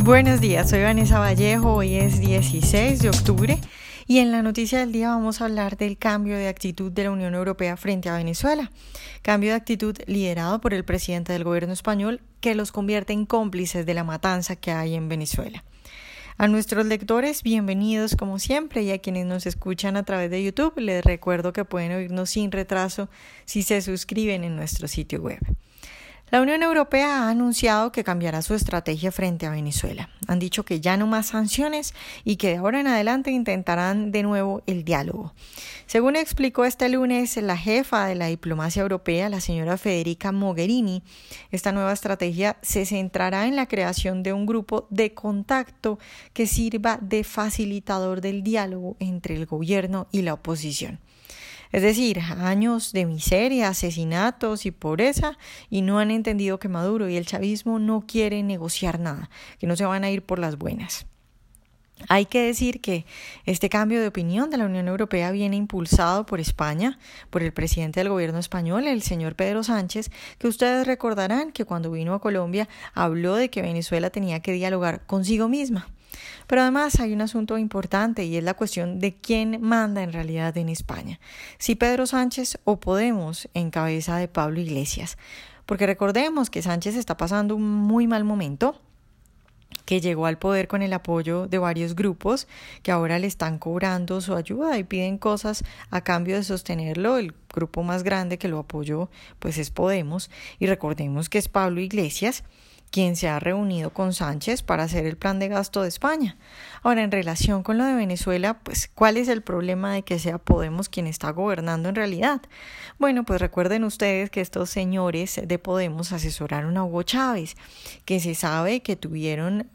Buenos días, soy Vanessa Vallejo, hoy es 16 de octubre y en la noticia del día vamos a hablar del cambio de actitud de la Unión Europea frente a Venezuela. Cambio de actitud liderado por el presidente del gobierno español que los convierte en cómplices de la matanza que hay en Venezuela. A nuestros lectores, bienvenidos como siempre y a quienes nos escuchan a través de YouTube, les recuerdo que pueden oírnos sin retraso si se suscriben en nuestro sitio web. La Unión Europea ha anunciado que cambiará su estrategia frente a Venezuela. Han dicho que ya no más sanciones y que de ahora en adelante intentarán de nuevo el diálogo. Según explicó este lunes la jefa de la diplomacia europea, la señora Federica Mogherini, esta nueva estrategia se centrará en la creación de un grupo de contacto que sirva de facilitador del diálogo entre el gobierno y la oposición. Es decir, años de miseria, asesinatos y pobreza y no han entendido que Maduro y el chavismo no quieren negociar nada, que no se van a ir por las buenas. Hay que decir que este cambio de opinión de la Unión Europea viene impulsado por España, por el presidente del gobierno español, el señor Pedro Sánchez, que ustedes recordarán que cuando vino a Colombia habló de que Venezuela tenía que dialogar consigo misma. Pero además hay un asunto importante y es la cuestión de quién manda en realidad en España, si Pedro Sánchez o Podemos en cabeza de Pablo Iglesias. Porque recordemos que Sánchez está pasando un muy mal momento, que llegó al poder con el apoyo de varios grupos que ahora le están cobrando su ayuda y piden cosas a cambio de sostenerlo. El grupo más grande que lo apoyó pues es Podemos y recordemos que es Pablo Iglesias quien se ha reunido con Sánchez para hacer el plan de gasto de España. Ahora, en relación con lo de Venezuela, pues, ¿cuál es el problema de que sea Podemos quien está gobernando en realidad? Bueno, pues recuerden ustedes que estos señores de Podemos asesoraron a Hugo Chávez, que se sabe que tuvieron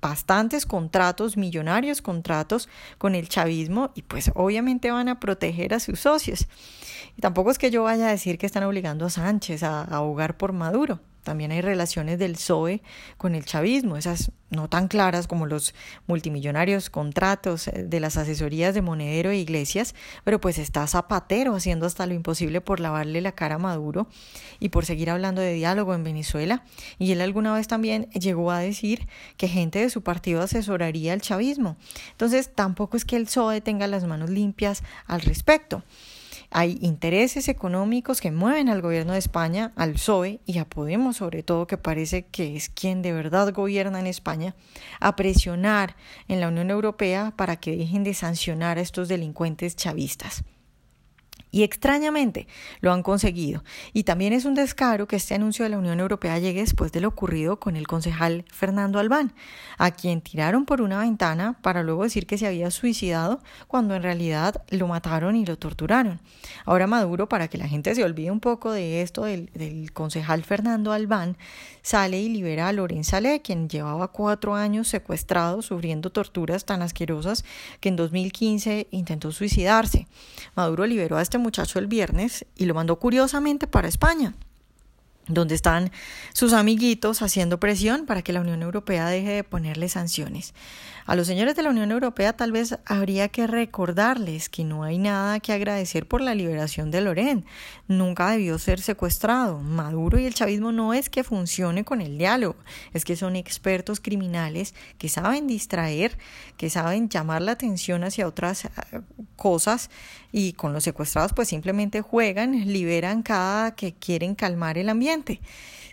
bastantes contratos, millonarios contratos con el chavismo y pues obviamente van a proteger a sus socios. Y tampoco es que yo vaya a decir que están obligando a Sánchez a abogar por Maduro. También hay relaciones del PSOE con el chavismo, esas no tan claras como los multimillonarios contratos eh, de las asesorías de Monedero e Iglesias, pero pues está Zapatero haciendo hasta lo imposible por lavarle la cara a Maduro y por seguir hablando de diálogo en Venezuela. Y él alguna vez también llegó a decir que gente de su partido asesoraría al chavismo. Entonces tampoco es que el PSOE tenga las manos limpias al respecto. Hay intereses económicos que mueven al gobierno de España, al PSOE y a Podemos sobre todo, que parece que es quien de verdad gobierna en España, a presionar en la Unión Europea para que dejen de sancionar a estos delincuentes chavistas. Y extrañamente lo han conseguido. Y también es un descaro que este anuncio de la Unión Europea llegue después de lo ocurrido con el concejal Fernando Albán, a quien tiraron por una ventana para luego decir que se había suicidado cuando en realidad lo mataron y lo torturaron. Ahora Maduro, para que la gente se olvide un poco de esto del, concejal Fernando Albán, sale y libera a Lorenz Saleh, quien llevaba cuatro años secuestrado, sufriendo torturas tan asquerosas que en 2015 intentó suicidarse. Maduro liberó a este muchacho el viernes y lo mandó curiosamente para España donde están sus amiguitos haciendo presión para que la Unión Europea deje de ponerle sanciones. A los señores de la Unión Europea tal vez habría que recordarles que no hay nada que agradecer por la liberación de Loren. Nunca debió ser secuestrado. Maduro y el chavismo no es que funcione con el diálogo, es que son expertos criminales que saben distraer, que saben llamar la atención hacia otras eh, cosas y con los secuestrados pues simplemente juegan, liberan cada que quieren calmar el ambiente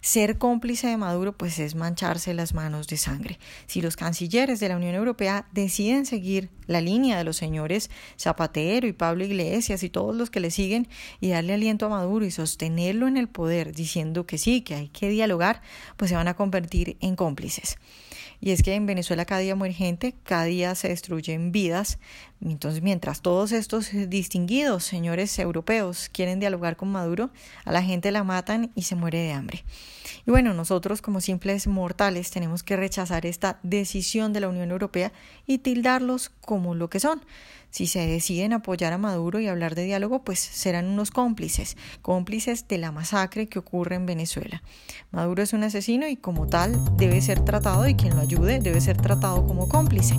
ser cómplice de Maduro pues es mancharse las manos de sangre. Si los cancilleres de la Unión Europea deciden seguir la línea de los señores Zapatero y Pablo Iglesias y todos los que le siguen y darle aliento a Maduro y sostenerlo en el poder diciendo que sí, que hay que dialogar, pues se van a convertir en cómplices. Y es que en Venezuela cada día muere gente, cada día se destruyen vidas. Entonces, mientras todos estos distinguidos señores europeos quieren dialogar con Maduro, a la gente la matan y se de hambre. Y bueno, nosotros como simples mortales tenemos que rechazar esta decisión de la Unión Europea y tildarlos como lo que son. Si se deciden apoyar a Maduro y hablar de diálogo, pues serán unos cómplices, cómplices de la masacre que ocurre en Venezuela. Maduro es un asesino y como tal debe ser tratado y quien lo ayude debe ser tratado como cómplice.